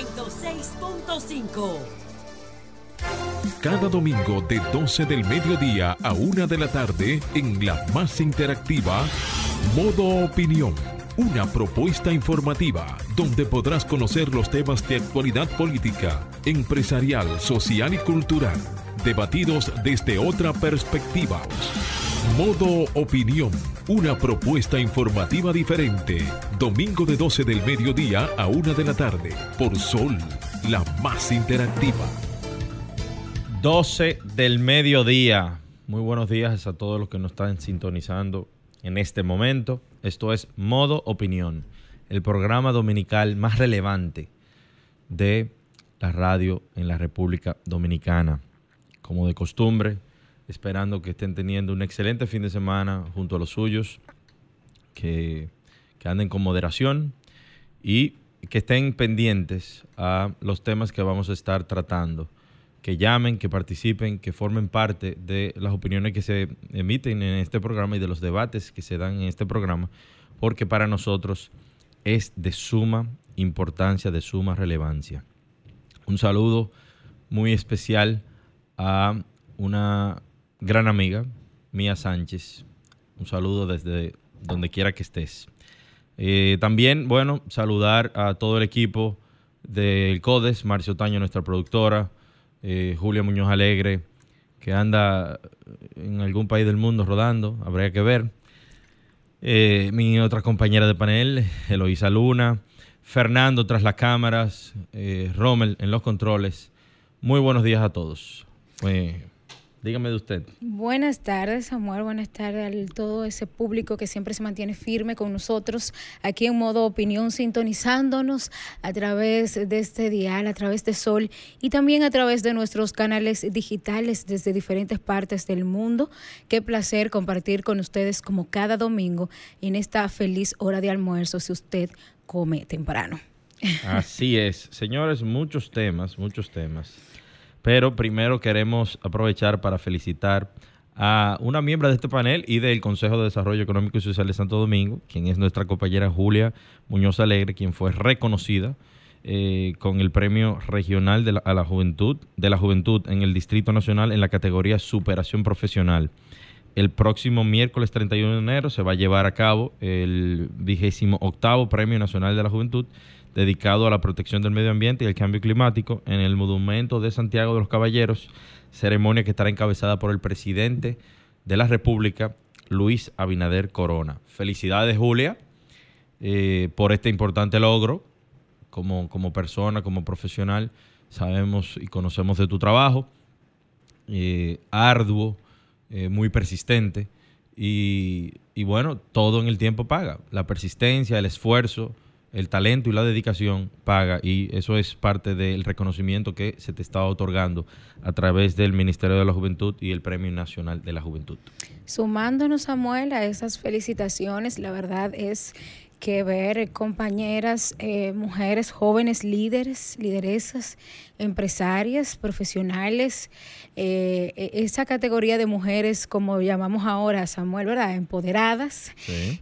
106.5. Cada domingo de 12 del mediodía a 1 de la tarde en la más interactiva Modo Opinión. Una propuesta informativa donde podrás conocer los temas de actualidad política, empresarial, social y cultural, debatidos desde otra perspectiva. Modo Opinión, una propuesta informativa diferente. Domingo de 12 del mediodía a 1 de la tarde por Sol, la más interactiva. 12 del mediodía. Muy buenos días a todos los que nos están sintonizando en este momento. Esto es Modo Opinión, el programa dominical más relevante de la radio en la República Dominicana. Como de costumbre, esperando que estén teniendo un excelente fin de semana junto a los suyos, que, que anden con moderación y que estén pendientes a los temas que vamos a estar tratando que llamen, que participen, que formen parte de las opiniones que se emiten en este programa y de los debates que se dan en este programa, porque para nosotros es de suma importancia, de suma relevancia. Un saludo muy especial a una gran amiga, Mía Sánchez. Un saludo desde donde quiera que estés. Eh, también, bueno, saludar a todo el equipo del CODES, Marcio Taño, nuestra productora, eh, Julia Muñoz Alegre, que anda en algún país del mundo rodando, habría que ver. Eh, mi otra compañera de panel, Eloisa Luna, Fernando tras las cámaras, eh, Rommel en los controles. Muy buenos días a todos. Dígame de usted. Buenas tardes, Samuel. Buenas tardes a todo ese público que siempre se mantiene firme con nosotros aquí en modo opinión, sintonizándonos a través de este dial, a través de Sol y también a través de nuestros canales digitales desde diferentes partes del mundo. Qué placer compartir con ustedes como cada domingo en esta feliz hora de almuerzo si usted come temprano. Así es. Señores, muchos temas, muchos temas. Pero primero queremos aprovechar para felicitar a una miembro de este panel y del Consejo de Desarrollo Económico y Social de Santo Domingo, quien es nuestra compañera Julia Muñoz Alegre, quien fue reconocida eh, con el Premio Regional de la, a la Juventud de la Juventud en el Distrito Nacional en la categoría Superación Profesional. El próximo miércoles 31 de enero se va a llevar a cabo el vigésimo octavo Premio Nacional de la Juventud dedicado a la protección del medio ambiente y el cambio climático en el Monumento de Santiago de los Caballeros, ceremonia que estará encabezada por el presidente de la República, Luis Abinader Corona. Felicidades, Julia, eh, por este importante logro. Como, como persona, como profesional, sabemos y conocemos de tu trabajo, eh, arduo, eh, muy persistente, y, y bueno, todo en el tiempo paga. La persistencia, el esfuerzo, el talento y la dedicación paga y eso es parte del reconocimiento que se te está otorgando a través del Ministerio de la Juventud y el Premio Nacional de la Juventud. Sumándonos, Samuel, a esas felicitaciones, la verdad es que ver compañeras, eh, mujeres jóvenes, líderes, lideresas, empresarias, profesionales, eh, e, esa categoría de mujeres, como llamamos ahora, Samuel, ¿verdad? Empoderadas,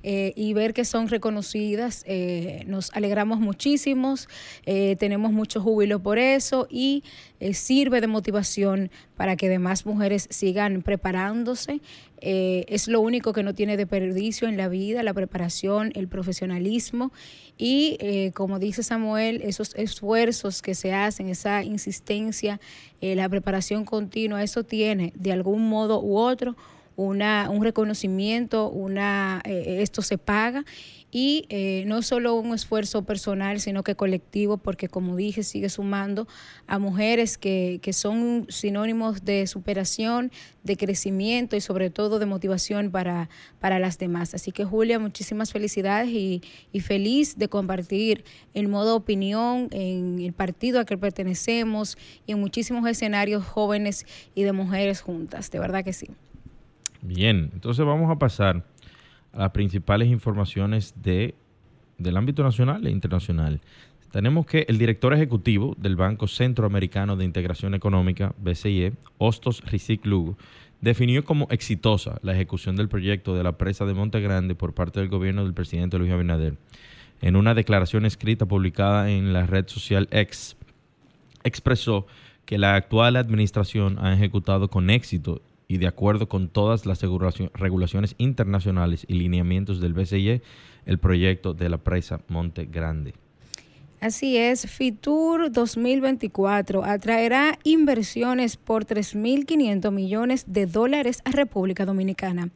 eh, y ver que son reconocidas, nos alegramos muchísimos, tenemos mucho júbilo por eso y sirve de motivación para que demás mujeres sigan preparándose eh, es lo único que no tiene desperdicio en la vida, la preparación, el profesionalismo y, eh, como dice Samuel, esos esfuerzos que se hacen, esa insistencia, eh, la preparación continua, eso tiene de algún modo u otro una, un reconocimiento, una, esto se paga y eh, no solo un esfuerzo personal, sino que colectivo, porque como dije, sigue sumando a mujeres que, que son sinónimos de superación, de crecimiento y sobre todo de motivación para, para las demás. Así que Julia, muchísimas felicidades y, y feliz de compartir el modo opinión en el partido a que pertenecemos y en muchísimos escenarios jóvenes y de mujeres juntas. De verdad que sí. Bien, entonces vamos a pasar las principales informaciones de, del ámbito nacional e internacional. Tenemos que el director ejecutivo del Banco Centroamericano de Integración Económica, BCIE, Hostos Rizik Lugo, definió como exitosa la ejecución del proyecto de la presa de Monte Grande por parte del gobierno del presidente Luis Abinader. en una declaración escrita publicada en la red social X, expresó que la actual administración ha ejecutado con éxito y de acuerdo con todas las regulaciones internacionales y lineamientos del BCE el proyecto de la presa Monte Grande. Así es, Fitur 2024 atraerá inversiones por 3.500 millones de dólares a República Dominicana.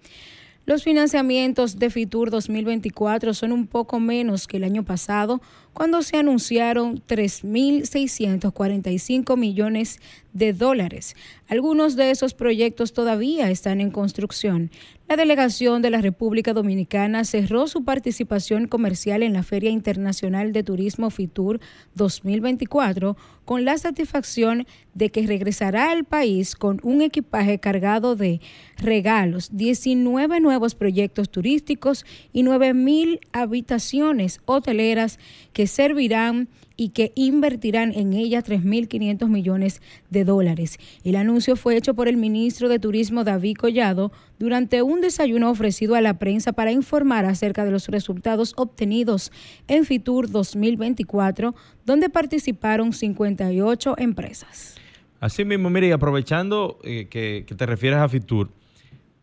Los financiamientos de Fitur 2024 son un poco menos que el año pasado, cuando se anunciaron 3.645 millones de dólares. Algunos de esos proyectos todavía están en construcción. La delegación de la República Dominicana cerró su participación comercial en la Feria Internacional de Turismo FITUR 2024 con la satisfacción de que regresará al país con un equipaje cargado de regalos, 19 nuevos proyectos turísticos y 9.000 habitaciones hoteleras que servirán y que invertirán en ella 3.500 millones de dólares. El anuncio fue hecho por el ministro de Turismo David Collado durante un desayuno ofrecido a la prensa para informar acerca de los resultados obtenidos en Fitur 2024, donde participaron 58 empresas. Así mismo, mire, y aprovechando eh, que, te refieres a Fitur,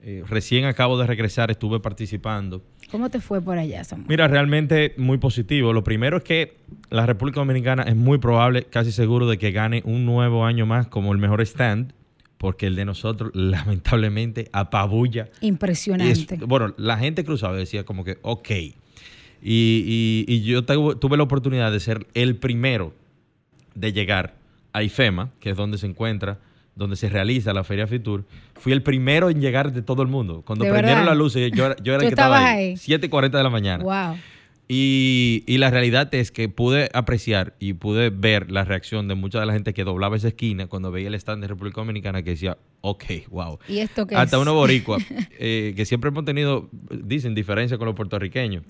eh, recién acabo de regresar, estuve participando ¿Cómo te fue por allá, Samuel? Mira, realmente muy positivo. Lo primero es que la República Dominicana es muy probable, casi seguro, de que gane un nuevo año más como el mejor stand, porque el de nosotros, lamentablemente, apabulla. Impresionante. bueno, la gente cruzaba y decía como que, ok. Y, yo tuve la oportunidad de ser el primero de llegar a IFEMA, que es donde se encuentra donde se realiza la Feria Fitur, fui el primero en llegar de todo el mundo. Cuando prendieron las luces, yo, yo era el que estaba ahí. 7.40 de la mañana. Wow. Y, y, la realidad es que pude apreciar y pude ver la reacción de mucha de la gente que doblaba esa esquina cuando veía el stand de República Dominicana que decía, ok, wow. ¿Y esto qué Hasta uno boricua, eh, que siempre hemos tenido, dicen, diferencia con los puertorriqueños.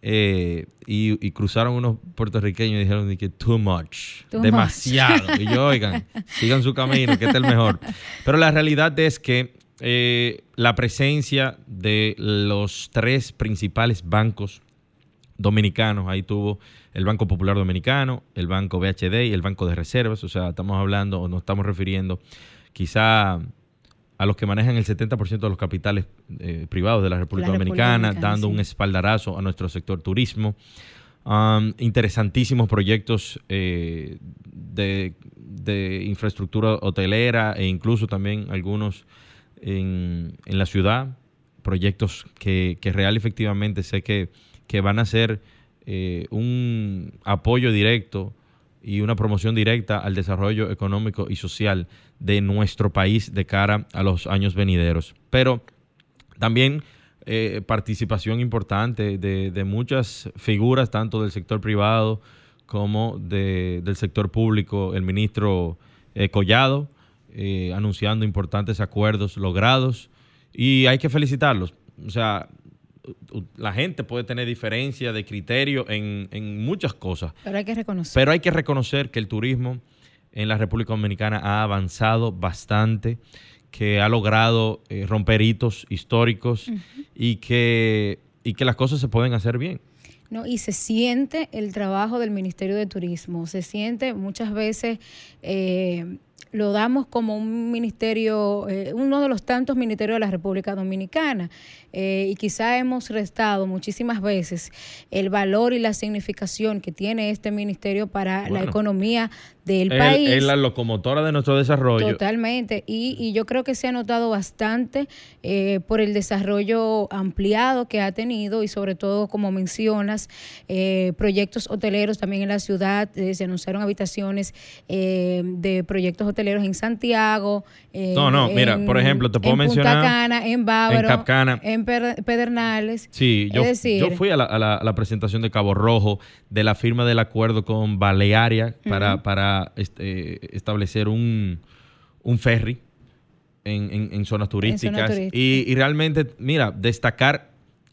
Eh, y, cruzaron unos puertorriqueños y dijeron que too much, demasiado. Y yo, oigan, sigan su camino, que este es el mejor. Pero la realidad es que eh, la presencia de los tres principales bancos dominicanos, ahí tuvo el Banco Popular Dominicano, el Banco BHD y el Banco de Reservas, o sea, estamos hablando o nos estamos refiriendo quizá a los que manejan el 70% de los capitales eh, privados de la República, Dominicana, dando un espaldarazo a nuestro sector turismo. interesantísimos proyectos eh, de, infraestructura hotelera e incluso también algunos en, la ciudad, proyectos que, real efectivamente sé que, que van a ser eh, un apoyo directo y una promoción directa al desarrollo económico y social de nuestro país de cara a los años venideros. Pero también eh, participación importante de, muchas figuras, tanto del sector privado como del sector público, el ministro eh, Collado, eh, anunciando importantes acuerdos logrados y hay que felicitarlos. O sea, la gente puede tener diferencia de criterio en, en, muchas cosas. Pero hay que reconocer. Pero hay que reconocer que el turismo en la República Dominicana ha avanzado bastante, que ha logrado eh, romper hitos históricos y, que, y que las cosas se pueden hacer bien. No, y se siente el trabajo del Ministerio de Turismo, se siente muchas veces eh, lo damos como un ministerio, eh, uno de los tantos ministerios de la República Dominicana. Eh, y quizá hemos restado muchísimas veces el valor y la significación que tiene este ministerio para la economía del país. Es la locomotora de nuestro desarrollo. Totalmente. Y, y yo creo que se ha notado bastante eh, por el desarrollo ampliado que ha tenido y sobre todo, como mencionas, proyectos hoteleros también en la ciudad. se anunciaron habitaciones de proyectos hoteleros en Santiago. no, no, mira, por ejemplo, te puedo en mencionar. Punta Cana, en Bávaro. En Capcana. En Pedernales. Sí, yo, yo fui a la, presentación de Cabo Rojo de la firma del acuerdo con Balearia para, para este, establecer un, ferry en, zonas turísticas. Y, realmente, mira, destacar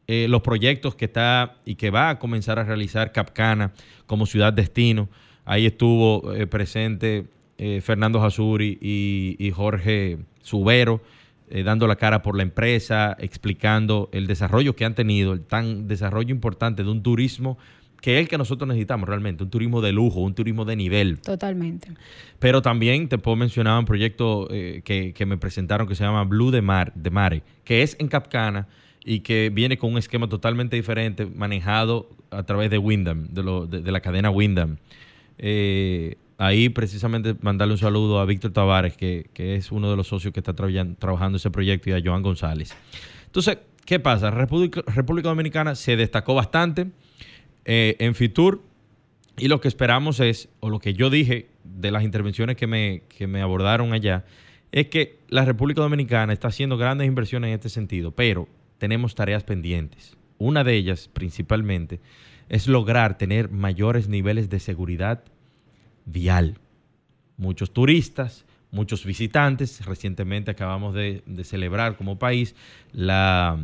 eh, los proyectos que está y que va a comenzar a realizar Capcana como ciudad destino. Ahí estuvo eh, presente eh, Fernando Jasuri y, Jorge Subero, eh, dando la cara por la empresa, explicando el desarrollo que han tenido, el tan desarrollo importante de un turismo que es el que nosotros necesitamos realmente, un turismo de lujo, un turismo de nivel. Totalmente. Pero también te puedo mencionar un proyecto eh, que, que, me presentaron que se llama Blue de, Mar, de Mare, que es en Capcana y que viene con un esquema totalmente diferente, manejado a través de Wyndham, de, de, la cadena Wyndham. Eh, ahí precisamente mandarle un saludo a Víctor Tavares, que, es uno de los socios que está trabajando ese proyecto, y a Joan González. Entonces, ¿qué pasa? República, República Dominicana se destacó bastante eh, en Fitur y lo que esperamos es, o lo que yo dije de las intervenciones que me, que me abordaron allá, es que la República Dominicana está haciendo grandes inversiones en este sentido, pero tenemos tareas pendientes. Una de ellas, principalmente, es lograr tener mayores niveles de seguridad vial. Muchos turistas, muchos visitantes. Recientemente acabamos de, celebrar como país la,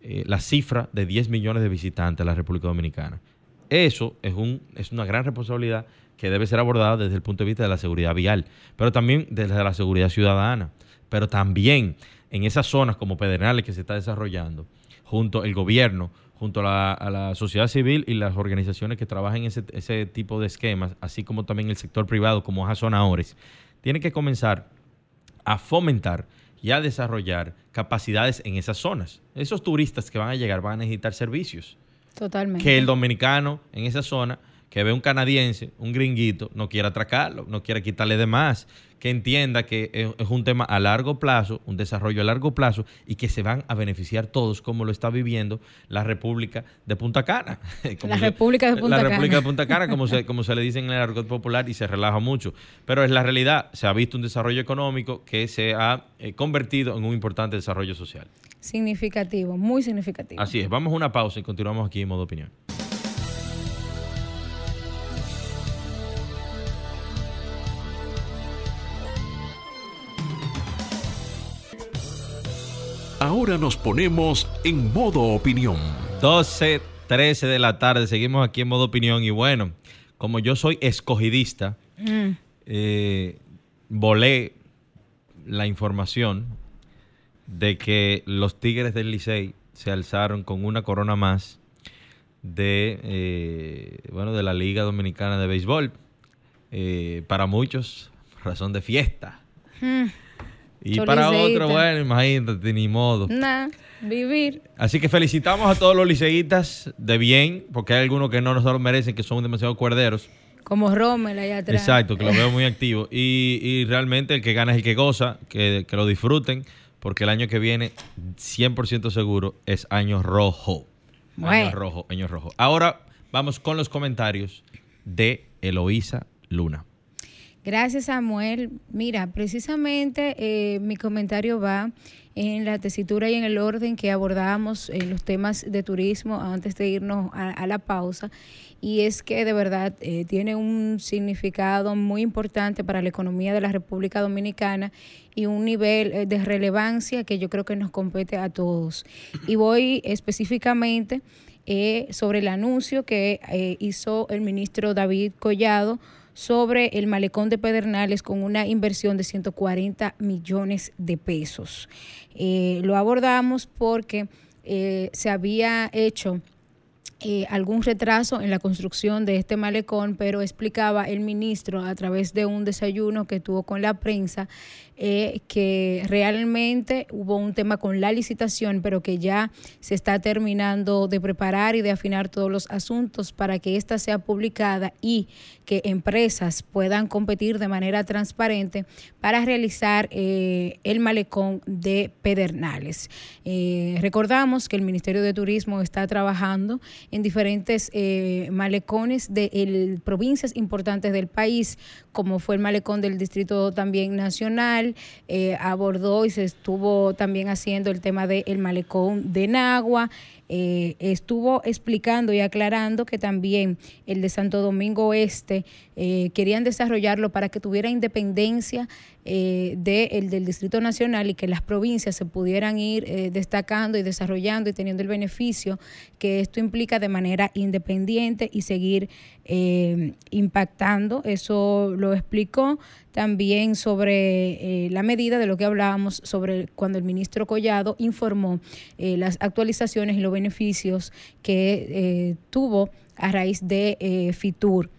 eh, la, cifra de 10 millones de visitantes a la República Dominicana. Eso es, un, es una gran responsabilidad que debe ser abordada desde el punto de vista de la seguridad vial, pero también desde la seguridad ciudadana, pero también en esas zonas como Pedernales que se está desarrollando, junto al gobierno, junto a la, sociedad civil y las organizaciones que trabajan en ese, ese, tipo de esquemas, así como también el sector privado como Ores, tiene que comenzar a fomentar y a desarrollar capacidades en esas zonas. Esos turistas que van a llegar van a necesitar servicios. Totalmente. Que el dominicano en esa zona, que ve un canadiense, un gringuito, no quiera atracarlo, no quiera quitarle de más, que entienda que es un tema a largo plazo, un desarrollo a largo plazo y que se van a beneficiar todos como lo está viviendo la República de Punta Cana. la República de Punta Cana. La República de Punta Cana, como se, como se le dice en el argot popular y se relaja mucho. Pero es la realidad, se ha visto un desarrollo económico que se ha eh, convertido en un importante desarrollo social. Significativo, muy significativo. Así es, vamos a una pausa y continuamos aquí en modo opinión. Ahora nos ponemos en modo opinión. 12, 13 de la tarde, seguimos aquí en modo opinión y bueno, como yo soy escogidista, mm. eh, volé la información de que los Tigres del Licey se alzaron con una corona más de eh, bueno de la Liga Dominicana de Béisbol. Eh, para muchos, razón de fiesta. Mm. Y para otro, bueno, imagínate, ni modo. Nah, vivir. Así que felicitamos a todos los liceístas de bien, porque hay algunos que no nos lo merecen, que son demasiado cuerderos. Como Rommel allá atrás. Exacto, que lo veo muy activo. Y, y realmente el que gana es el que goza, que, que lo disfruten, porque el año que viene, 100% seguro, es año rojo. Año rojo, año rojo. Ahora vamos con los comentarios de Eloísa Luna. Gracias, Samuel. Mira, precisamente eh, mi comentario va en la tesitura y en el orden que abordamos en los temas de turismo antes de irnos a, la pausa. Y es que de verdad eh, tiene un significado muy importante para la economía de la República Dominicana y un nivel eh, de relevancia que yo creo que nos compete a todos. Y voy específicamente sobre el anuncio que hizo el ministro David Collado sobre el malecón de Pedernales con una inversión de 140 millones de pesos. Eh, lo abordamos porque eh, se había hecho eh, algún retraso en la construcción de este malecón, pero explicaba el ministro a través de un desayuno que tuvo con la prensa eh, que realmente hubo un tema con la licitación, pero que ya se está terminando de preparar y de afinar todos los asuntos para que ésta sea publicada y que empresas puedan competir de manera transparente para realizar eh, el malecón de Pedernales. Eh, recordamos que el Ministerio de Turismo está trabajando en diferentes malecones de provincias importantes del país, como fue el malecón del Distrito también Nacional, eh, abordó y se estuvo también haciendo el tema del malecón de Nagua, eh, estuvo explicando y aclarando que también el de Santo Domingo Oeste eh, querían desarrollarlo para que tuviera independencia eh, del Distrito Nacional y que las provincias se pudieran ir eh, destacando y desarrollando y teniendo el beneficio que esto implica de manera independiente y seguir impactando. Eso lo explicó también sobre la medida de lo que hablábamos sobre cuando el ministro Collado informó las actualizaciones y los beneficios que tuvo a raíz de FITUR.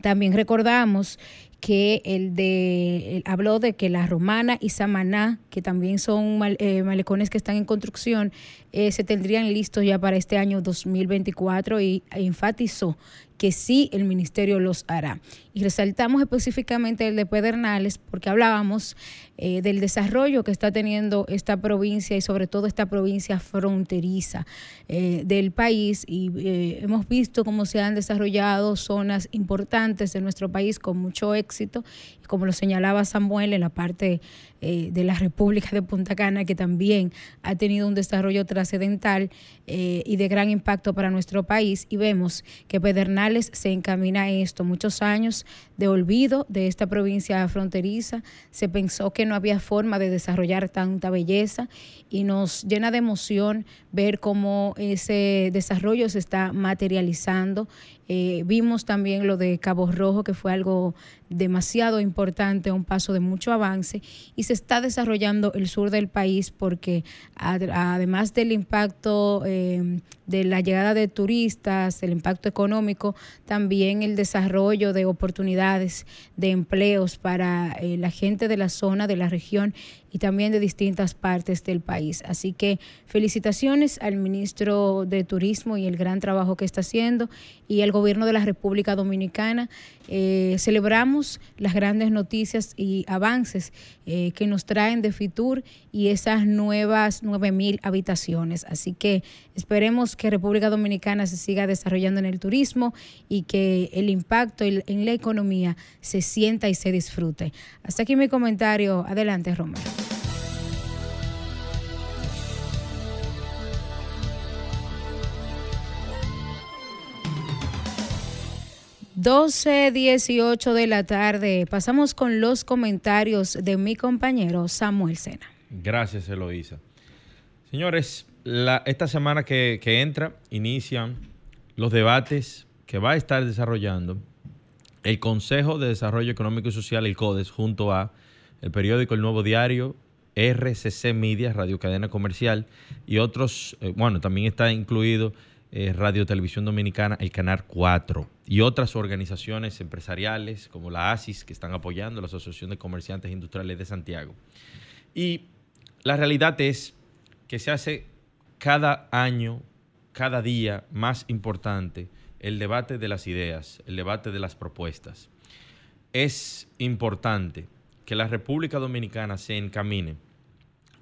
También recordamos que el de habló de que la Romana y Samaná, que también son malecones que están en construcción, se tendrían listos ya para este año 2024 y enfatizó que sí el ministerio los hará. Y resaltamos específicamente el de Pedernales porque hablábamos eh, del desarrollo que está teniendo esta provincia y sobre todo esta provincia fronteriza eh, del país y eh, hemos visto cómo se han desarrollado zonas importantes de nuestro país con mucho éxito, como lo señalaba Samuel en la parte de la República de Punta Cana, que también ha tenido un desarrollo trascendental y de gran impacto para nuestro país y vemos que Pedernales se encamina esto, muchos años de olvido de esta provincia fronteriza, se pensó que no había forma de desarrollar tanta belleza y nos llena de emoción ver cómo ese desarrollo se está materializando. Eh, vimos también lo de Cabo Rojo, que fue algo demasiado importante, un paso de mucho avance, y se está desarrollando el sur del país porque además del impacto eh, de la llegada de turistas, el impacto económico, también el desarrollo de oportunidades de empleos para eh, la gente de la zona, de la región y también de distintas partes del país. Así que felicitaciones al ministro de Turismo y el gran trabajo que está haciendo y al gobierno de la República Dominicana. Eh, celebramos las grandes noticias y avances eh, que nos traen de Fitur y esas nuevas 9.000 habitaciones. Así que esperemos que República Dominicana se siga desarrollando en el turismo y que el impacto en la economía se sienta y se disfrute. Hasta aquí mi comentario. Adelante, Romero. 12, 18 de la tarde. Pasamos con los comentarios de mi compañero Samuel Sena. Gracias, Eloísa. Señores, esta semana que, que entra inician los debates que va a estar desarrollando el Consejo de Desarrollo Económico y Social, el CODES, junto a el periódico El Nuevo Diario, RCC Media, Radio Cadena Comercial y otros, eh, bueno, también está incluido eh, Radio Televisión Dominicana, el Canal 4 y otras organizaciones empresariales como la ASIS que están apoyando la Asociación de Comerciantes Industriales de Santiago. Y la realidad es que se hace cada año, cada día más importante el debate de las ideas, el debate de las propuestas. Es importante que la República Dominicana se encamine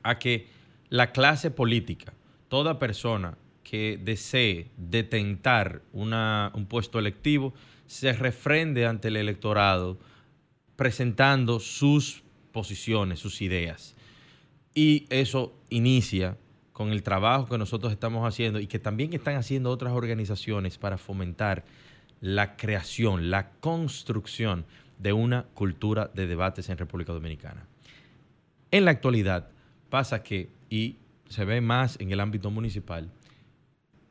a que la clase política, toda persona que desee detentar un puesto electivo se refrende ante el electorado presentando sus posiciones, sus ideas. Y eso inicia con el trabajo que nosotros estamos haciendo y que también están haciendo otras organizaciones para fomentar la creación, la construcción de una cultura de debates en República Dominicana. En la actualidad pasa que, y se ve más en el ámbito municipal,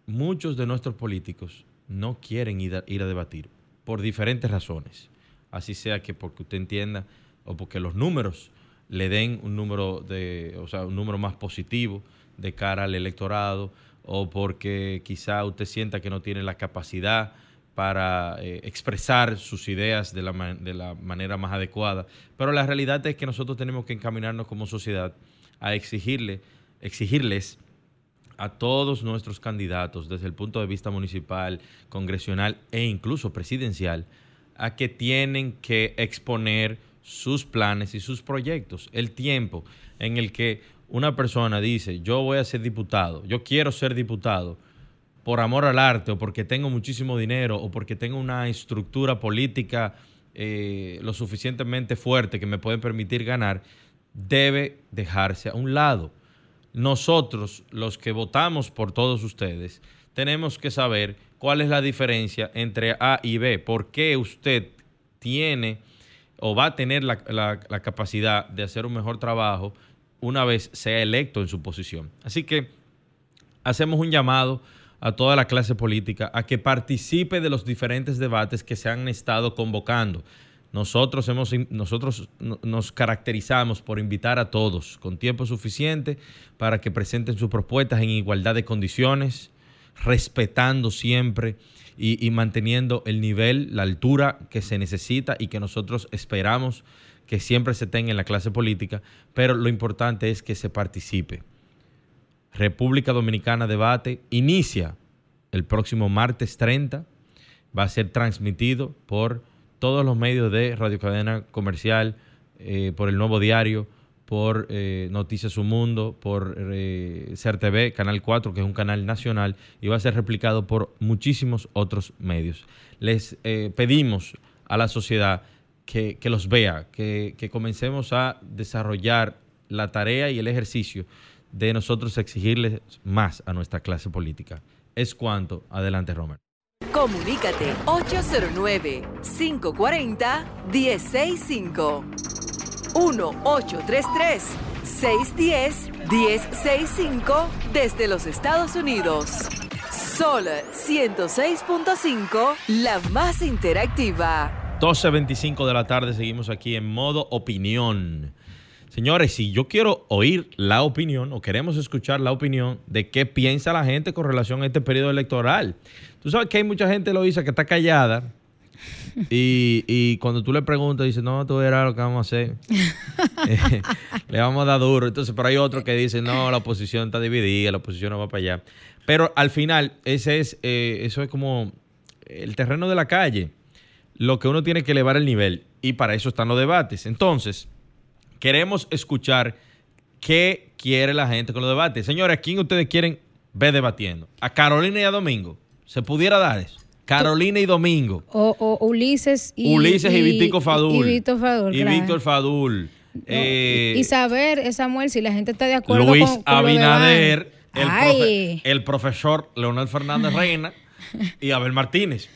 muchos de nuestros políticos no quieren ir a, debatir por diferentes razones. Así sea que porque usted entienda o porque los números le den un número de, o sea, un número más positivo de cara al electorado o porque quizá usted sienta que no tiene la capacidad para eh, expresar sus ideas de la, de la manera más adecuada. Pero la realidad es que nosotros tenemos que encaminarnos como sociedad a exigirle, exigirles a todos nuestros candidatos desde el punto de vista municipal, congresional e incluso presidencial a que tienen que exponer sus planes y sus proyectos. El tiempo en el que una persona dice, yo voy a ser diputado, yo quiero ser diputado por amor al arte o porque tengo muchísimo dinero o porque tengo una estructura política eh, lo suficientemente fuerte que me puede permitir ganar, debe dejarse a un lado nosotros, los que votamos por todos ustedes, tenemos que saber cuál es la diferencia entre A y B, por qué usted tiene o va a tener la, capacidad de hacer un mejor trabajo una vez sea electo en su posición. Así que hacemos un llamado a toda la clase política a que participe de los diferentes debates que se han estado convocando. Nosotros, hemos, nosotros nos caracterizamos por invitar a todos con tiempo suficiente para que presenten sus propuestas en igualdad de condiciones, respetando siempre y, manteniendo el nivel, la altura que se necesita y que nosotros esperamos que siempre se tenga en la clase política, pero lo importante es que se participe. República Dominicana Debate inicia el próximo martes 30, va a ser transmitido por todos los medios de Radio Cadena Comercial, eh, por el Nuevo Diario, por eh, Noticias Un Mundo, por eh, Canal 4, que es un canal nacional, y va a ser replicado por muchísimos otros medios. Les eh, pedimos a la sociedad que, los vea, que, que, comencemos a desarrollar la tarea y el ejercicio de nosotros exigirles más a nuestra clase política. Es cuanto. Adelante, Romer. Comunícate 809 540 165 1-833-610-1065 desde los Estados Unidos. Sol 106.5, la más interactiva. 12.25 de la tarde, seguimos aquí en modo opinión. Señores, si yo quiero oír la opinión o queremos escuchar la opinión de qué piensa la gente con relación a este periodo electoral. Tú sabes que hay mucha gente, lo dice, que está callada y, y, cuando tú le preguntas, dice, no, tú verás lo que vamos a hacer. Eh, le vamos a dar duro. Entonces, pero hay otro que dice, no, la oposición está dividida, la oposición no va para allá. Pero al final, ese es, eh, eso es como el terreno de la calle. Lo que uno tiene que elevar el nivel. Y para eso están los debates. Entonces, queremos escuchar qué quiere la gente con los debates. Señores, ¿a quién ustedes quieren ver debatiendo? ¿A Carolina y a Domingo? ¿Se pudiera dar eso? Carolina y Domingo. O, Ulises y Ulises y, Vitico Fadul. Y Víctor Fadul. Y Víctor Fadul. Eh, y saber, Samuel, si la gente está de acuerdo Luis Abinader, el, el, profesor Leonel Fernández Reina y Abel Martínez.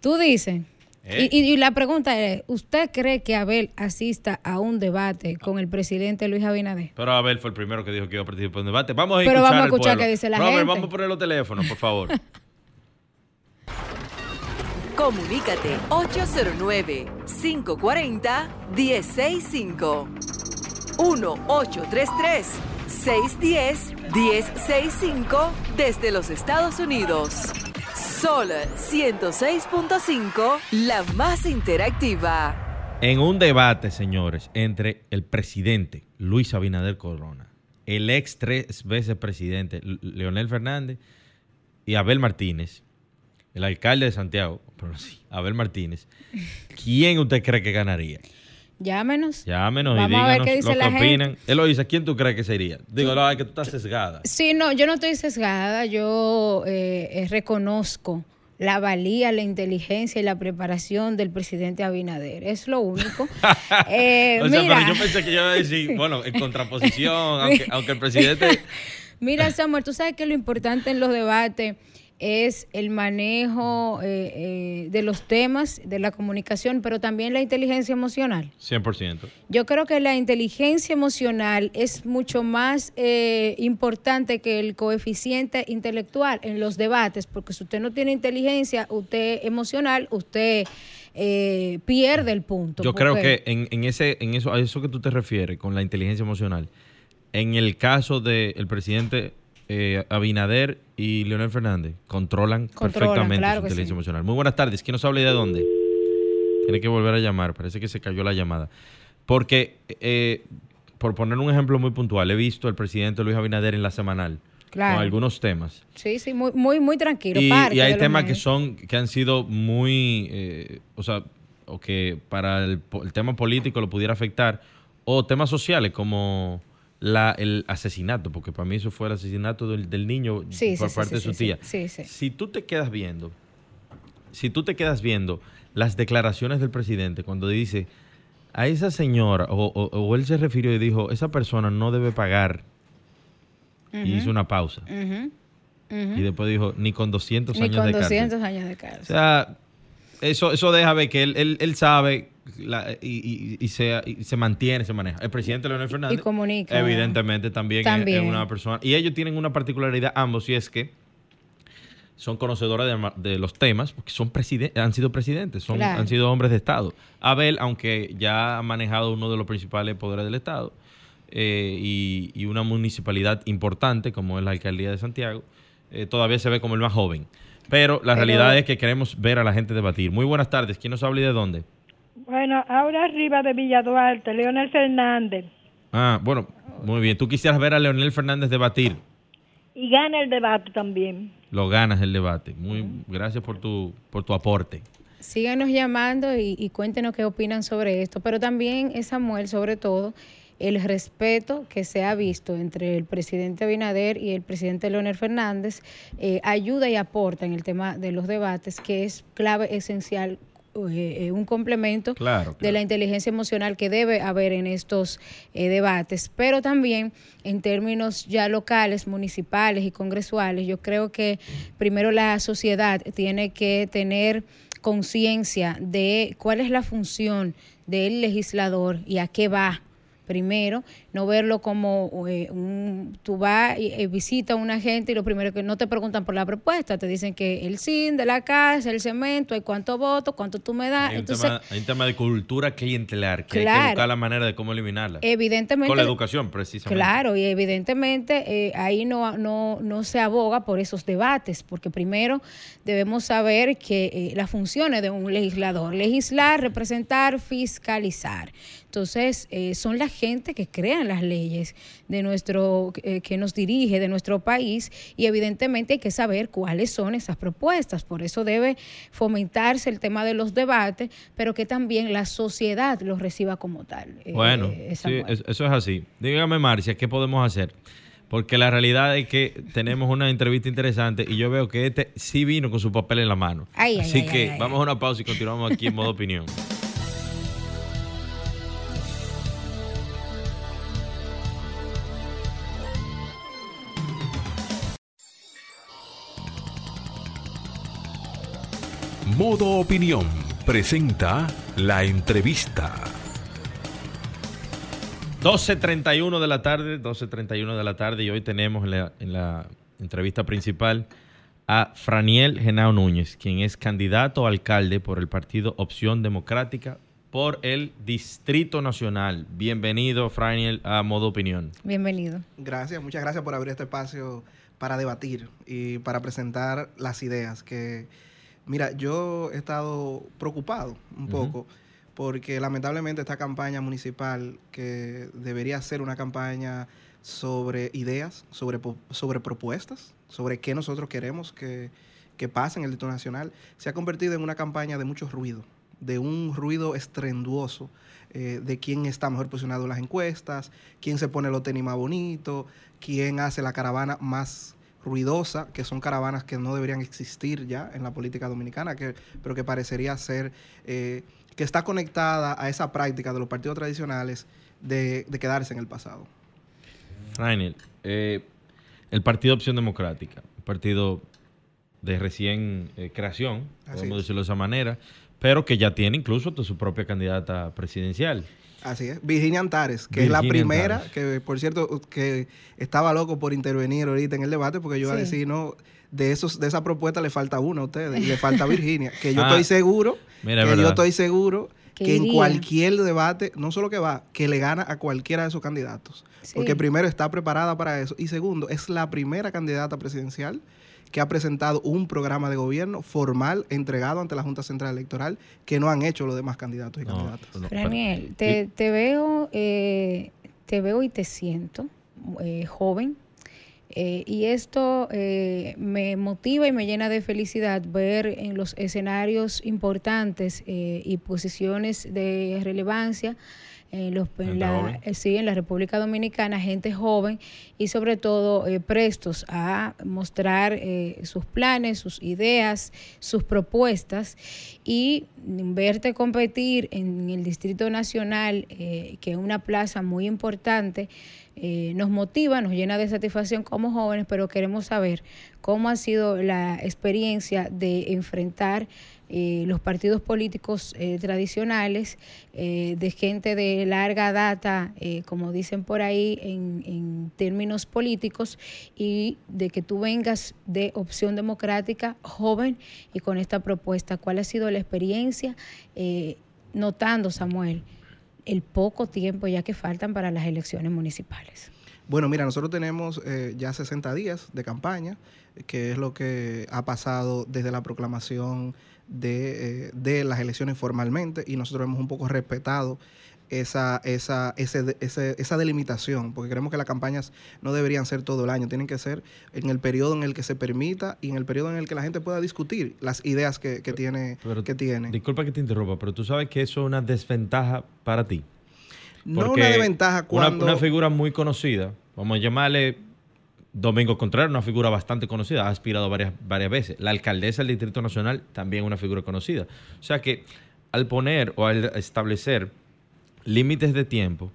Tú dices. ¿Eh? Y, la pregunta es, ¿usted cree que Abel asista a un debate con el presidente Luis Abinader? Pero Abel fue el primero que dijo que iba a participar en un debate. Vamos a escuchar Pero vamos a escuchar qué dice la gente. Vamos a poner los teléfonos, por favor. Comunícate 809-540-1065. 1-833-610-1065 desde los Estados Unidos. Sol 106.5, la más interactiva. En un debate, señores, entre el presidente Luis Abinader Corona, el ex tres veces presidente Leonel Fernández y Abel Martínez, el alcalde de Santiago, Abel Martínez, ¿quién usted cree que ganaría? Llámenos. Llámenos y díganos lo que opinan. Él lo dice, ¿quién tú crees que sería? Digo, no, es que tú estás sesgada. Sí, no, yo no estoy sesgada. Yo eh, eh, reconozco la valía, la inteligencia y la preparación del presidente Abinader. Es lo único. Eh, o sea, pero yo pensé que yo iba a decir, bueno, en contraposición, aunque, aunque el presidente... mira, Samuel, tú sabes que lo importante en los debates es el manejo eh, eh, de los temas, de la comunicación, pero también la inteligencia emocional. 100%. Yo creo que la inteligencia emocional es mucho más eh, importante que el coeficiente intelectual en los debates, porque si usted no tiene inteligencia usted emocional, usted pierde el punto. Yo creo que en, ese, en eso, a eso que tú te refieres con la inteligencia emocional, en el caso del presidente eh, Abinader y Leonel Fernández controlan, perfectamente su inteligencia emocional. Muy buenas tardes. ¿Quién nos habla y de dónde? Tiene que volver a llamar. Parece que se cayó la llamada. Porque, eh, por poner un ejemplo muy puntual, he visto al presidente Luis Abinader en la semanal. Con algunos temas. Sí, sí, muy, muy, muy tranquilo. Y, hay temas que son, que han sido muy, eh, o sea, o que para el tema político lo pudiera afectar, o temas sociales como la, el asesinato, porque para mí eso fue el asesinato del, niño por parte de su tía. Si tú te quedas viendo, si tú te quedas viendo las declaraciones del presidente cuando dice a esa señora, o, él se refirió y dijo, esa persona no debe pagar, y hizo una pausa. Y después dijo, ni con 200 años de cárcel. 200 años de cárcel. O sea, eso, eso deja ver que él, él, él sabe y, se, se, mantiene, se maneja. El presidente Leonel Fernández, y comunica, evidentemente, también, Es, una persona. Y ellos tienen una particularidad, ambos, y es que son conocedores de, los temas, porque son han sido presidentes, son, han sido hombres de Estado. Abel, aunque ya ha manejado uno de los principales poderes del Estado, eh, y, una municipalidad importante como es la alcaldía de Santiago, eh, todavía se ve como el más joven. Pero la realidad es que queremos ver a la gente debatir. Muy buenas tardes. ¿Quién nos habla y de dónde? Bueno, ahora arriba de Villa Duarte, Leonel Fernández. Ah, bueno, muy bien. ¿Tú quisieras ver a Leonel Fernández debatir? Y gana el debate también. Lo ganas el debate. Muy gracias por tu por tu aporte. Síganos llamando y, y cuéntenos qué opinan sobre esto. Pero también, Samuel, sobre todo, el respeto que se ha visto entre el presidente Abinader y el presidente Leonel Fernández eh, ayuda y aporta en el tema de los debates, que es clave esencial eh, un complemento de la inteligencia emocional que debe haber en estos eh, debates, pero también en términos ya locales, municipales y congresuales, yo creo que primero la sociedad tiene que tener conciencia de cuál es la función del legislador y a qué va primero, no verlo como eh, un, tú vas y eh, visitas a una gente y lo primero que no te preguntan por la propuesta, te dicen que el SIN de la casa, el cemento, hay cuántos votos, cuánto tú me das. Hay, un, tema, hay un tema de cultura clientelar que hay que buscar la manera de cómo eliminarla. Evidentemente. Con la educación, precisamente. Claro, y evidentemente eh, ahí no, no, no se aboga por esos debates, porque primero debemos saber que las funciones de un legislador, legislar, representar, fiscalizar. Entonces, eh, son la gente que crean las leyes de nuestro, eh, que nos dirige, de nuestro país, y evidentemente hay que saber cuáles son esas propuestas. Por eso debe fomentarse el tema de los debates, pero que también la sociedad los reciba como tal. Eh, bueno, sí, eso es así. Dígame, Marcia, ¿qué podemos hacer? Porque la realidad es que tenemos una entrevista interesante y yo veo que este sí vino con su papel en la mano. Así que vamos a una pausa y continuamos aquí en modo opinión. Modo Opinión presenta la entrevista. 12.31 de la tarde, 12.31 de la tarde y hoy tenemos en la, entrevista principal a Franiel Genao Núñez, quien es candidato a alcalde por el partido Opción Democrática por el Distrito Nacional. Bienvenido, Franiel, a Modo Opinión. Bienvenido. Gracias, muchas gracias por abrir este espacio para debatir y para presentar las ideas que Mira, yo he estado preocupado un poco porque lamentablemente esta campaña municipal, que debería ser una campaña sobre ideas, sobre, sobre propuestas, sobre qué nosotros queremos que, pase en el Distrito Nacional, se ha convertido en una campaña de mucho ruido, de un ruido estrenduoso, eh, de quién está mejor posicionado en las encuestas, quién se pone el tenis más bonito, quién hace la caravana más ruidosa, que son caravanas que no deberían existir ya en la política dominicana, que, pero que parecería ser, eh, que está conectada a esa práctica de los partidos tradicionales de, quedarse en el pasado. Rainer, eh, el Partido Opción Democrática, un partido de recién eh, creación, podemos decirlo de esa manera, pero que ya tiene incluso su propia candidata presidencial. Así es. Virginia Antares, que es la primera, que por cierto, que estaba loco por intervenir ahorita en el debate, porque yo iba a decir, no, de esos, de esa propuesta le falta una a ustedes, y le falta Virginia, que yo ah, estoy seguro, que yo estoy seguro que en cualquier debate, no solo que va, que le gana a cualquiera de esos candidatos. Porque primero está preparada para eso, y segundo, es la primera candidata presidencial que ha presentado un programa de gobierno formal entregado ante la Junta Central Electoral que no han hecho los demás candidatos y candidatas. Daniel, te, veo, eh, te veo y te siento eh, joven. Eh, y esto me motiva y me llena de felicidad ver en los escenarios importantes y posiciones de relevancia en, los, la, eh, sí, en la República Dominicana, gente joven y sobre todo eh, prestos a mostrar eh, sus planes, sus ideas, sus propuestas y verte competir en el Distrito Nacional, que es una plaza muy importante, nos motiva, nos llena de satisfacción como jóvenes, pero queremos saber cómo ha sido la experiencia de enfrentar eh, los partidos políticos eh, tradicionales, eh, de gente de larga data, como dicen por ahí en, en, términos políticos, y de que tú vengas de opción democrática joven y con esta propuesta. ¿Cuál ha sido la experiencia? notando, Samuel, el poco tiempo ya que faltan para las elecciones municipales. Bueno, mira, nosotros tenemos eh, ya 60 días de campaña, que es lo que ha pasado desde la proclamación de, eh, de las elecciones formalmente y nosotros hemos un poco respetado esa, esa, ese, ese, esa delimitación, porque creemos que las campañas no deberían ser todo el año, tienen que ser en el periodo en el que se permita y en el periodo en el que la gente pueda discutir las ideas que, que tiene, que tiene. Disculpa que te interrumpa, pero tú sabes que eso es una desventaja para ti. no una desventaja cuando... Una, una figura muy conocida, vamos a llamarle Domingo Contreras, una figura bastante conocida, ha aspirado varias, varias veces. La alcaldesa del Distrito Nacional, también una figura conocida. O sea que al poner o al establecer límites de tiempo,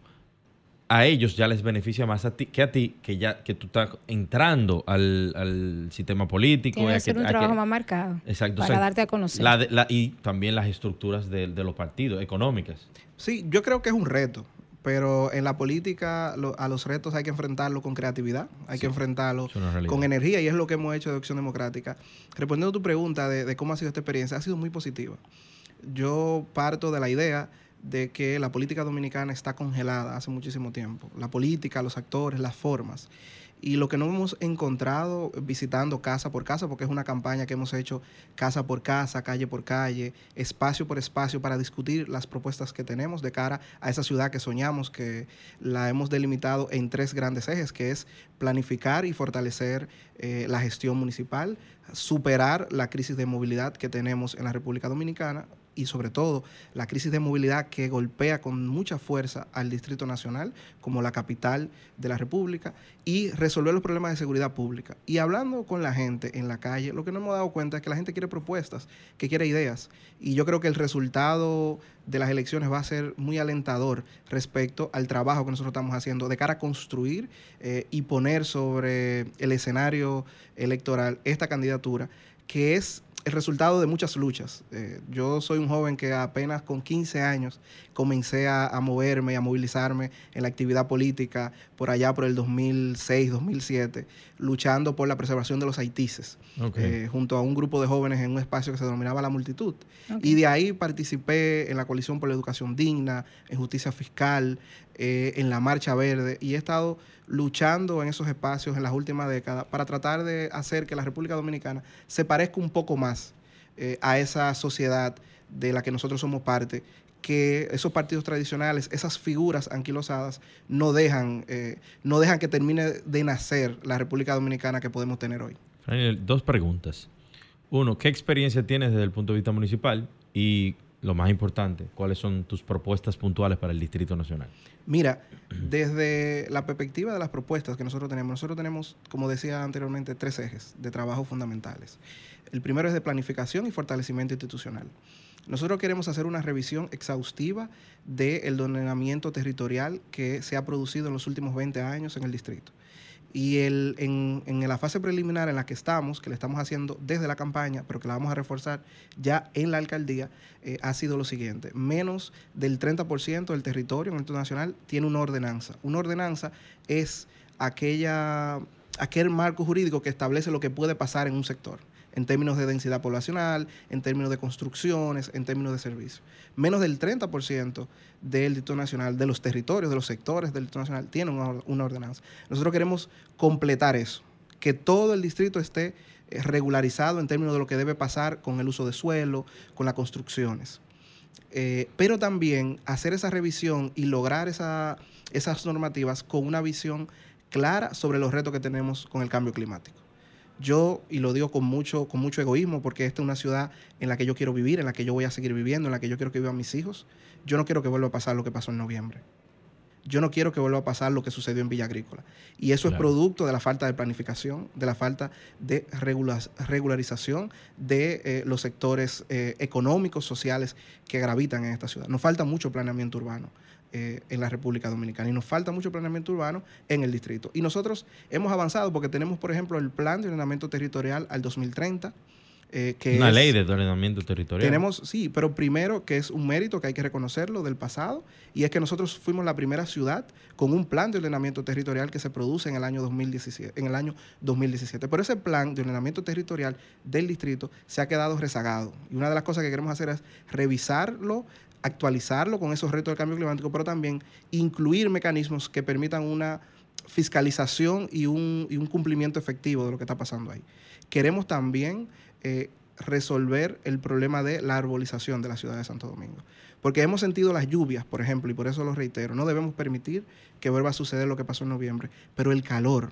a ellos ya les beneficia más a ti que a ti, que ya que tú estás entrando al, sistema político. Tiene que hacer un trabajo más marcado exacto, para darte a conocer. y también las estructuras de, los partidos económicas. Sí, yo creo que es un reto, pero en la política a los retos hay que enfrentarlo con creatividad, hay que enfrentarlo con energía y es lo que hemos hecho de Opción Democrática. Respondiendo a tu pregunta de cómo ha sido esta experiencia, ha sido muy positiva. Yo parto de la idea de que la política dominicana está congelada hace muchísimo tiempo. La política, los actores, las formas. Y lo que no hemos encontrado visitando casa por casa, porque es una campaña que hemos hecho casa por casa, calle por calle, espacio por espacio para discutir las propuestas que tenemos de cara a esa ciudad que soñamos, que la hemos delimitado en tres grandes ejes, que es planificar y fortalecer eh, la gestión municipal, superar la crisis de movilidad que tenemos en la República Dominicana, y sobre todo la crisis de movilidad que golpea con mucha fuerza al Distrito Nacional como la capital de la República y resolver los problemas de seguridad pública. Y hablando con la gente en la calle, lo que nos hemos dado cuenta es que la gente quiere propuestas, que quiere ideas. Y yo creo que el resultado de las elecciones va a ser muy alentador respecto al trabajo que nosotros estamos haciendo de cara a construir eh, y poner sobre el escenario electoral esta candidatura que es el resultado de muchas luchas. Eh, yo soy un joven que apenas con 15 años comencé a, moverme y a movilizarme en la actividad política por allá por el 2006, 2007, luchando por la preservación de los haitises, eh, junto a un grupo de jóvenes en un espacio que se denominaba La Multitud. Y de ahí participé en la Coalición por la Educación Digna, en Justicia Fiscal, eh, en la Marcha Verde, y he estado luchando en esos espacios en las últimas décadas para tratar de hacer que la República Dominicana se parezca un poco más eh, a esa sociedad de la que nosotros somos parte, que esos partidos tradicionales, esas figuras anquilosadas, no dejan, eh, no dejan que termine de nacer la República Dominicana que podemos tener hoy. dos preguntas. Uno, ¿qué experiencia tienes desde el punto de vista municipal? Y lo más importante, ¿cuáles son tus propuestas puntuales para el Distrito Nacional? Mira, desde la perspectiva de las propuestas que nosotros tenemos, nosotros tenemos, como decía anteriormente, tres ejes de trabajo fundamentales. El primero es de planificación y fortalecimiento institucional. Nosotros queremos hacer una revisión exhaustiva del ordenamiento territorial que se ha producido en los últimos 20 años en el distrito. Y el, en, en, la fase preliminar en la que estamos, que le estamos haciendo desde la campaña, pero que la vamos a reforzar ya en la alcaldía, eh, ha sido lo siguiente. Menos del 30% del territorio en el nacional tiene una ordenanza. Una ordenanza es aquella, aquel marco jurídico que establece lo que puede pasar en un sector en términos de densidad poblacional, en términos de construcciones, en términos de servicios. Menos del 30% del Distrito Nacional, de los territorios, de los sectores del Distrito Nacional, tiene una, ordenanza. Nosotros queremos completar eso, que todo el distrito esté eh, regularizado en términos de lo que debe pasar con el uso de suelo, con las construcciones. Eh, pero también hacer esa revisión y lograr esa, esas normativas con una visión clara sobre los retos que tenemos con el cambio climático. Yo, y lo digo con mucho, con mucho egoísmo, porque esta es una ciudad en la que yo quiero vivir, en la que yo voy a seguir viviendo, en la que yo quiero que vivan mis hijos. Yo no quiero que vuelva a pasar lo que pasó en noviembre. Yo no quiero que vuelva a pasar lo que sucedió en Villa Agrícola. Y eso es producto de la falta de planificación, de la falta de regularización de eh, los sectores eh, económicos, sociales que gravitan en esta ciudad. Nos falta mucho planeamiento urbano. Eh, en la República Dominicana y nos falta mucho planeamiento urbano en el distrito. Y nosotros hemos avanzado porque tenemos, por ejemplo, el plan de ordenamiento territorial al 2030. Eh, que Una ley de ordenamiento territorial. Tenemos, sí, pero primero que es un mérito que hay que reconocerlo del pasado, y es que nosotros fuimos la primera ciudad con un plan de ordenamiento territorial que se produce en el año 2017. En el año 2017. Pero ese plan de ordenamiento territorial del distrito se ha quedado rezagado. Y una de las cosas que queremos hacer es revisarlo, actualizarlo con esos retos del cambio climático, pero también incluir mecanismos que permitan una fiscalización y un, cumplimiento efectivo de lo que está pasando ahí. Queremos también eh, resolver el problema de la arbolización de la ciudad de Santo Domingo. Porque hemos sentido las lluvias, por ejemplo, y por eso lo reitero, no debemos permitir que vuelva a suceder lo que pasó en noviembre, pero el calor,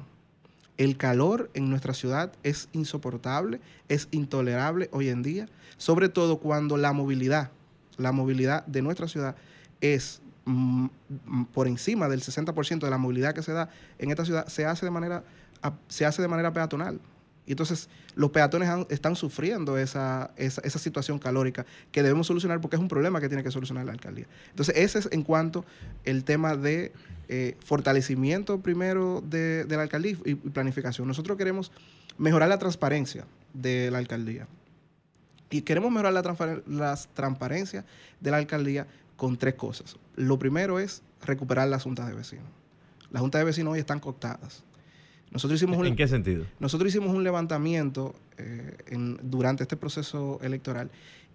el calor en nuestra ciudad es insoportable, es intolerable hoy en día, sobre todo cuando la movilidad, la movilidad de nuestra ciudad es mm, por encima del 60% de la movilidad que se da en esta ciudad, se hace de manera, se hace de manera peatonal. Y entonces los peatones están sufriendo esa, esa, situación calórica que debemos solucionar porque es un problema que tiene que solucionar la alcaldía. Entonces ese es en cuanto el tema de eh, fortalecimiento primero de, la alcaldía y, planificación. Nosotros queremos mejorar la transparencia de la alcaldía. Y queremos mejorar la, la transparencia de la alcaldía con tres cosas. Lo primero es recuperar las juntas de vecinos. Las juntas de vecinos hoy están cooptadas. Nosotros hicimos un, ¿En qué sentido? Nosotros hicimos un levantamiento eh, durante este proceso electoral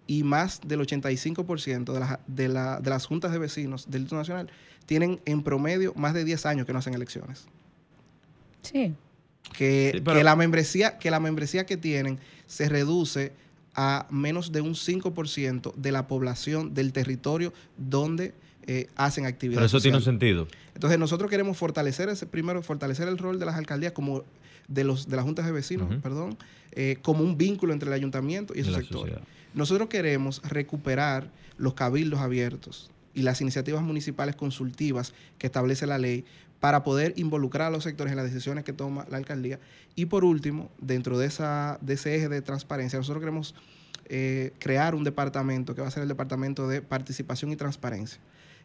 y más del 85% de, de, la, de las juntas de vecinos del Distrito Nacional tienen en promedio más de 10 años que no hacen elecciones. Sí. Que, que, la membresía, que la membresía que tienen se reduce a menos de un 5% de la población del territorio donde eh, hacen actividades. Pero eso tiene un sentido. Entonces nosotros queremos fortalecer ese, primero, fortalecer el rol de las alcaldías como de los de las juntas de vecinos, perdón, eh, como un vínculo entre el ayuntamiento y ese sector. Nosotros queremos recuperar los cabildos abiertos y las iniciativas municipales consultivas que establece la ley para poder involucrar a los sectores en las decisiones que toma la alcaldía. Y por último, dentro de, esa, de ese eje de transparencia, nosotros queremos eh, crear un departamento que va a ser el Departamento de Participación y Transparencia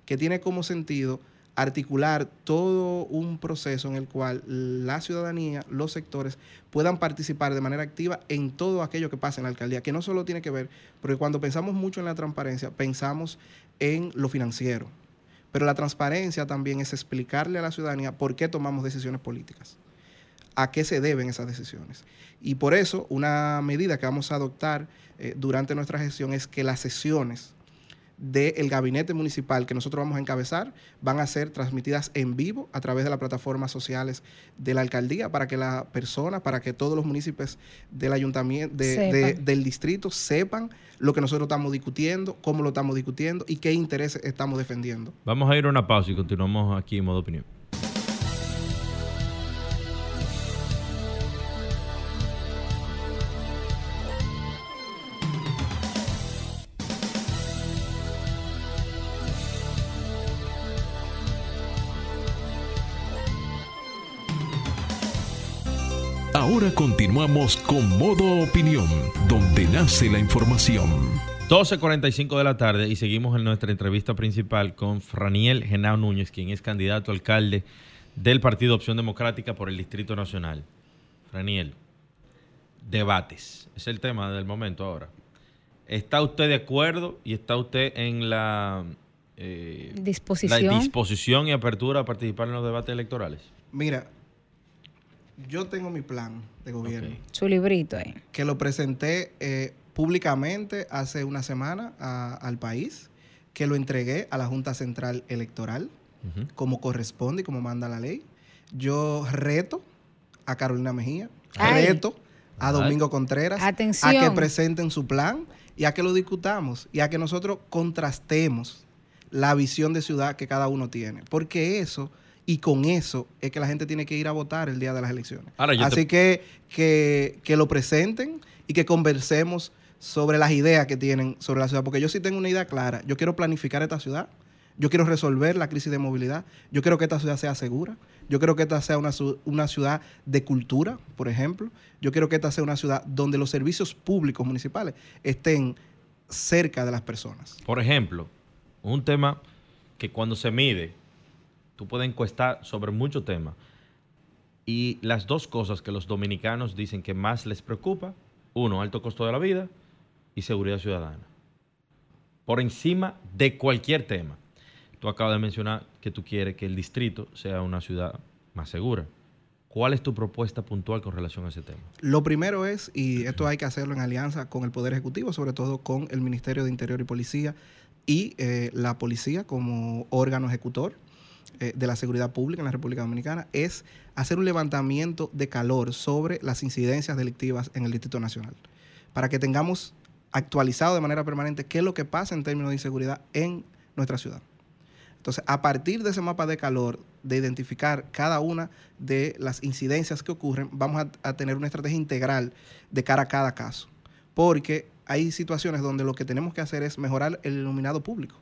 que tiene como sentido articular todo un proceso en el cual la ciudadanía, los sectores puedan participar de manera activa en todo aquello que pasa en la alcaldía, que no solo tiene que ver, porque cuando pensamos mucho en la transparencia, pensamos en lo financiero, pero la transparencia también es explicarle a la ciudadanía por qué tomamos decisiones políticas, a qué se deben esas decisiones. Y por eso una medida que vamos a adoptar eh, durante nuestra gestión es que las sesiones del gabinete municipal que nosotros vamos a encabezar van a ser transmitidas en vivo a través de las plataformas sociales de la alcaldía para que la persona, para que todos los municipios del ayuntamiento, del distrito sepan lo que nosotros estamos discutiendo, cómo lo estamos discutiendo y qué intereses estamos defendiendo. Vamos a ir a una pausa y continuamos aquí en modo opinión. Continuamos con Modo Opinión, donde nace la información. 12.45 de la tarde y seguimos en nuestra entrevista principal con Franiel Genao Núñez, quien es candidato a alcalde del Partido Opción Democrática por el Distrito Nacional. Franiel, debates, es el tema del momento ahora. ¿Está usted de acuerdo y está usted en la, eh, disposición. la disposición y apertura a participar en los debates electorales? Mira, yo tengo mi plan de gobierno. Su librito ahí. Que lo presenté eh, públicamente hace una semana al país, que lo entregué a la Junta Central Electoral, como corresponde y como manda la ley. Yo reto a Carolina Mejía, reto a Domingo Contreras a que presenten su plan y a que lo discutamos y a que nosotros contrastemos la visión de ciudad que cada uno tiene. Porque eso y con eso es que la gente tiene que ir a votar el día de las elecciones. Así que, que, lo presenten y que conversemos sobre las ideas que tienen sobre la ciudad, porque yo sí tengo una idea clara. Yo quiero planificar esta ciudad, yo quiero resolver la crisis de movilidad, yo quiero que esta ciudad sea segura, yo quiero que esta sea una, una ciudad de cultura, por ejemplo, yo quiero que esta sea una ciudad donde los servicios públicos municipales estén cerca de las personas. Por ejemplo, un tema que cuando se mide tú puedes encuestar sobre muchos temas. Y las dos cosas que los dominicanos dicen que más les preocupa, uno, alto costo de la vida y seguridad ciudadana. Por encima de cualquier tema. Tú acabas de mencionar que tú quieres que el distrito sea una ciudad más segura. ¿Cuál es tu propuesta puntual con relación a ese tema? Lo primero es, y esto hay que hacerlo en alianza con el Poder Ejecutivo, sobre todo con el Ministerio de Interior y Policía y eh, la policía como órgano ejecutor, eh, de la seguridad pública en la República Dominicana es hacer un levantamiento de calor sobre las incidencias delictivas en el Distrito Nacional, para que tengamos actualizado de manera permanente qué es lo que pasa en términos de inseguridad en nuestra ciudad. Entonces, a partir de ese mapa de calor, de identificar cada una de las incidencias que ocurren, vamos a, a tener una estrategia integral de cara a cada caso. Porque hay situaciones donde lo que tenemos que hacer es mejorar el iluminado público.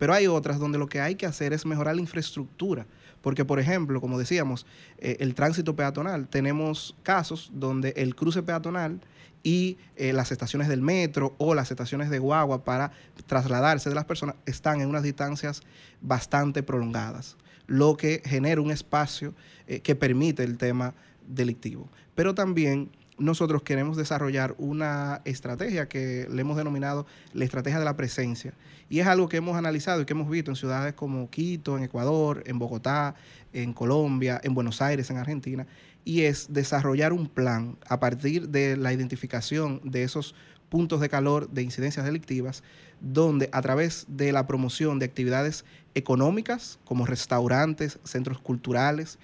Pero hay otras donde lo que hay que hacer es mejorar la infraestructura. Porque, por ejemplo, como decíamos, eh, el tránsito peatonal, tenemos casos donde el cruce peatonal y eh, las estaciones del metro o las estaciones de guagua para trasladarse de las personas están en unas distancias bastante prolongadas, lo que genera un espacio eh, que permite el tema delictivo. Pero también nosotros queremos desarrollar una estrategia que le hemos denominado la estrategia de la presencia. Y es algo que hemos analizado y que hemos visto en ciudades como Quito, en Ecuador, en Bogotá, en Colombia, en Buenos Aires, en Argentina. Y es desarrollar un plan a partir de la identificación de esos puntos de calor de incidencias delictivas, donde a través de la promoción de actividades económicas como restaurantes, centros culturales,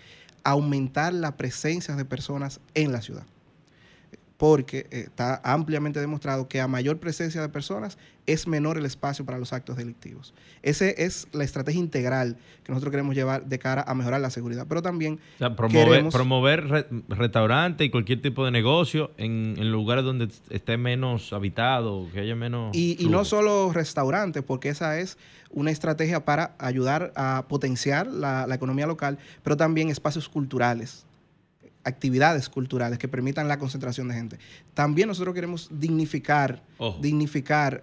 aumentar la presencia de personas en la ciudad porque eh, está ampliamente demostrado que a mayor presencia de personas es menor el espacio para los actos delictivos. Esa es la estrategia integral que nosotros queremos llevar de cara a mejorar la seguridad, pero también promover, promover restaurantes y cualquier tipo de negocio en, lugares donde esté menos habitado, que haya menos... Y, y no solo restaurantes, porque esa es una estrategia para ayudar a potenciar la economía local, pero también espacios culturales actividades culturales que permitan la concentración de gente. También nosotros queremos dignificar, dignificar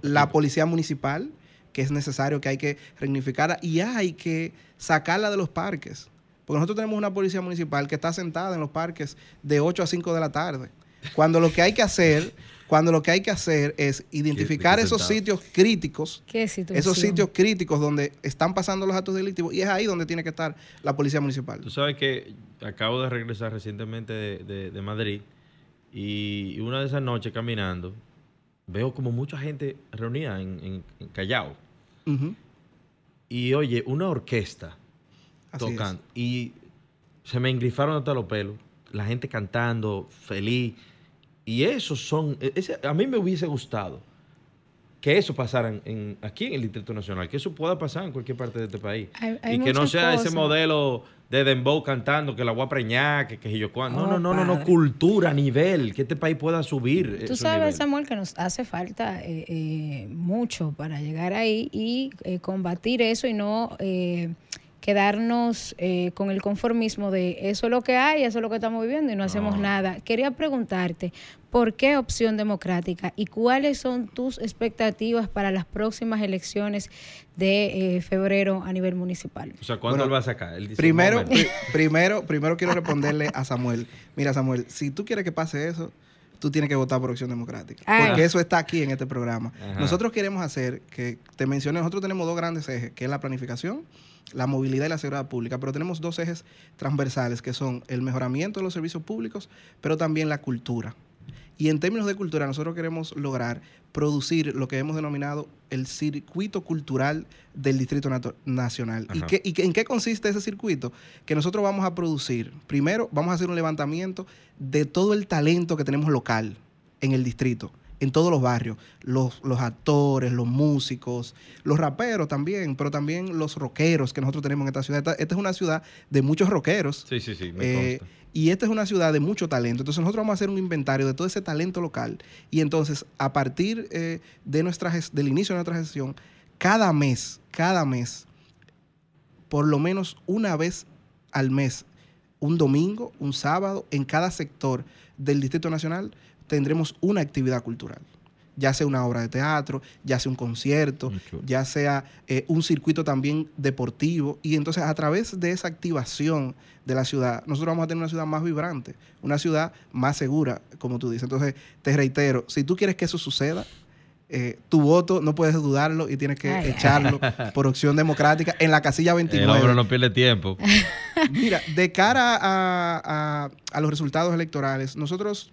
la policía municipal, que es necesario, que hay que dignificarla y hay que sacarla de los parques. Porque nosotros tenemos una policía municipal que está sentada en los parques de 8 a 5 de la tarde. Cuando lo que hay que hacer, cuando lo que hay que hacer es identificar esos sitios críticos, esos sitios críticos donde están pasando los actos delictivos, y es ahí donde tiene que estar la policía municipal. Tú sabes que acabo de regresar recientemente de, Madrid y una de esas noches caminando veo como mucha gente reunida en, Callao. Y oye, una orquesta tocando. Y se me engrifaron hasta los pelos. La gente cantando, feliz. Y esos son. E, a mí me hubiese gustado que eso pasara en, aquí en el Distrito Nacional, que eso pueda pasar en cualquier parte de este país. y que no sea ese modelo de Dembow cantando que la voy a preñar, que, que yo cuando. no, no, no, no, cultura, nivel, que este país pueda subir. Tú sabes, Samuel, que nos hace falta eh, eh, mucho para llegar ahí y eh, combatir eso y no quedarnos eh, con el conformismo de eso es lo que hay, eso es lo que estamos viviendo y no, hacemos nada. Quería preguntarte, ¿por qué opción democrática y cuáles son tus expectativas para las próximas elecciones de eh, febrero a nivel municipal? O sea, ¿cuándo lo vas a sacar? Primero, primero, primero quiero responderle a Samuel. Mira, Samuel, si tú quieres que pase eso, tú tienes que votar por Opción Democrática. Ah. Porque eso está aquí en este programa. Nosotros queremos hacer que, te mencioné, nosotros tenemos dos grandes ejes, que es la planificación la movilidad y la seguridad pública, pero tenemos dos ejes transversales que son el mejoramiento de los servicios públicos, pero también la cultura. Y en términos de cultura, nosotros queremos lograr producir lo que hemos denominado el circuito cultural del Distrito Nacional. ¿Y, qué, ¿Y en qué consiste ese circuito? Que nosotros vamos a producir, primero vamos a hacer un levantamiento de todo el talento que tenemos local en el distrito en todos los barrios. Los, los, actores, los músicos, los raperos también, pero también los rockeros que nosotros tenemos en esta ciudad. Esta, es una ciudad de muchos rockeros. Sí, sí, sí. Eh, y esta es una ciudad de mucho talento. Entonces nosotros vamos a hacer un inventario de todo ese talento local. Y entonces, a partir eh, de nuestra, del inicio de nuestra gestión, cada mes, cada mes, por lo menos una vez al mes, un domingo, un sábado, en cada sector del Distrito Nacional, tendremos una actividad cultural ya sea una obra de teatro, ya sea un concierto, ya sea eh, un circuito también deportivo. Y entonces a través de esa activación de la ciudad, nosotros vamos a tener una ciudad más vibrante, una ciudad más segura, como tú dices. Entonces, te reitero, si tú quieres que eso suceda, eh, tu voto no puedes dudarlo y tienes que echarlo por opción democrática en la casilla 29. El hombre no pierde tiempo. Mira, de cara a, a los resultados electorales, nosotros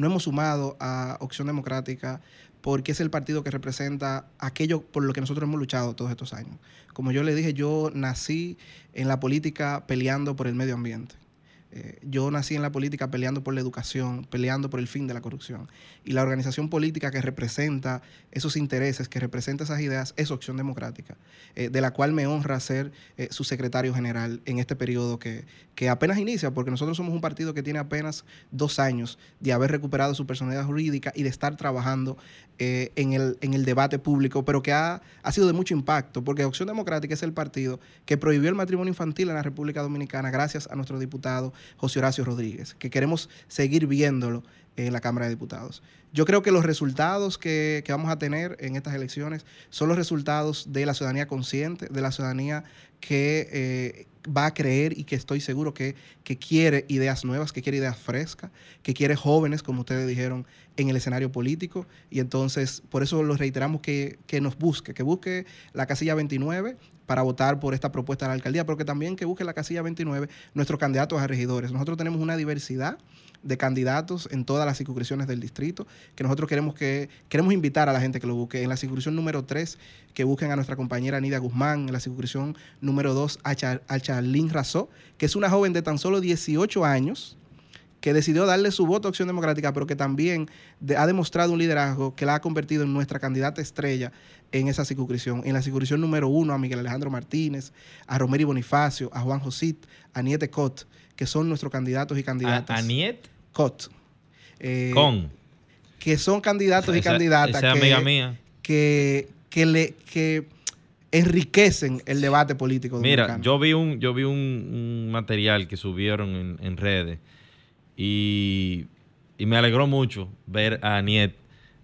no hemos sumado a Opción Democrática porque es el partido que representa aquello por lo que nosotros hemos luchado todos estos años. Como yo le dije, yo nací en la política peleando por el medio ambiente. Eh, yo nací en la política peleando por la educación, peleando por el fin de la corrupción. Y la organización política que representa esos intereses, que representa esas ideas, es Opción Democrática, eh, de la cual me honra ser eh, su secretario general en este periodo que, que apenas inicia, porque nosotros somos un partido que tiene apenas dos años de haber recuperado su personalidad jurídica y de estar trabajando en, el, en el debate público, pero que ha, ha sido de mucho impacto, porque Opción Democrática es el partido que prohibió el matrimonio infantil en la República Dominicana gracias a nuestro diputado José Horacio Rodríguez, que queremos seguir viéndolo en la Cámara de Diputados. Yo creo que los resultados que, vamos a tener en estas elecciones son los resultados de la ciudadanía consciente, de la ciudadanía que eh, va a creer y que estoy seguro que, que, quiere ideas nuevas, que quiere ideas frescas, que quiere jóvenes, como ustedes dijeron, en el escenario político. Y entonces, por eso lo reiteramos que, que nos busque, que busque la casilla 29 para votar por esta propuesta de la alcaldía, pero que también que busque la casilla 29 nuestros candidatos a regidores. Nosotros tenemos una diversidad de candidatos en todas las circunscripciones del distrito, que nosotros queremos que queremos invitar a la gente que lo busque. En la circunscripción número 3, que busquen a nuestra compañera Nida Guzmán, en la circunscripción número 2, a, Charlín Razó, que es una joven de tan solo 18 años, que decidió darle su voto a Acción Democrática, pero que también ha demostrado un liderazgo que la ha convertido en nuestra candidata estrella en esa circunscripción. En la circunscripción número uno, a Miguel Alejandro Martínez, a Romero Bonifacio, a Juan Josit, a Niete Cot, que son nuestros candidatos y candidatas. ¿A, Niet? Cot. Eh, Con. Que son candidatos y candidatas. Esa que, amiga mía. Que, que, le, que enriquecen el debate político. Mira, yo vi un, yo vi un, material que subieron en redes y, me alegró mucho ver a Niet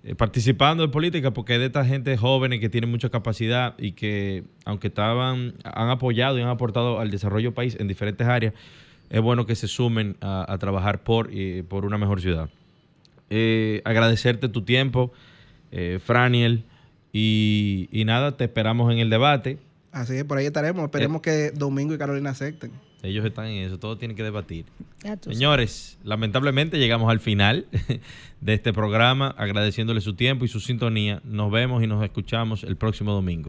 eh, participando en política porque es de esta gente joven que tiene mucha capacidad y que aunque estaban han apoyado y han aportado al desarrollo del país en diferentes áreas, es bueno que se sumen a, trabajar por, por una mejor ciudad. Eh, agradecerte tu tiempo, eh, Franiel, y, nada, te esperamos en el debate. Así es, por ahí estaremos. Esperemos que Domingo y Carolina acepten. Ellos están en eso, todo tiene que debatir. Señores, lamentablemente llegamos al final de este programa, agradeciéndole su tiempo y su sintonía. Nos vemos y nos escuchamos el próximo domingo.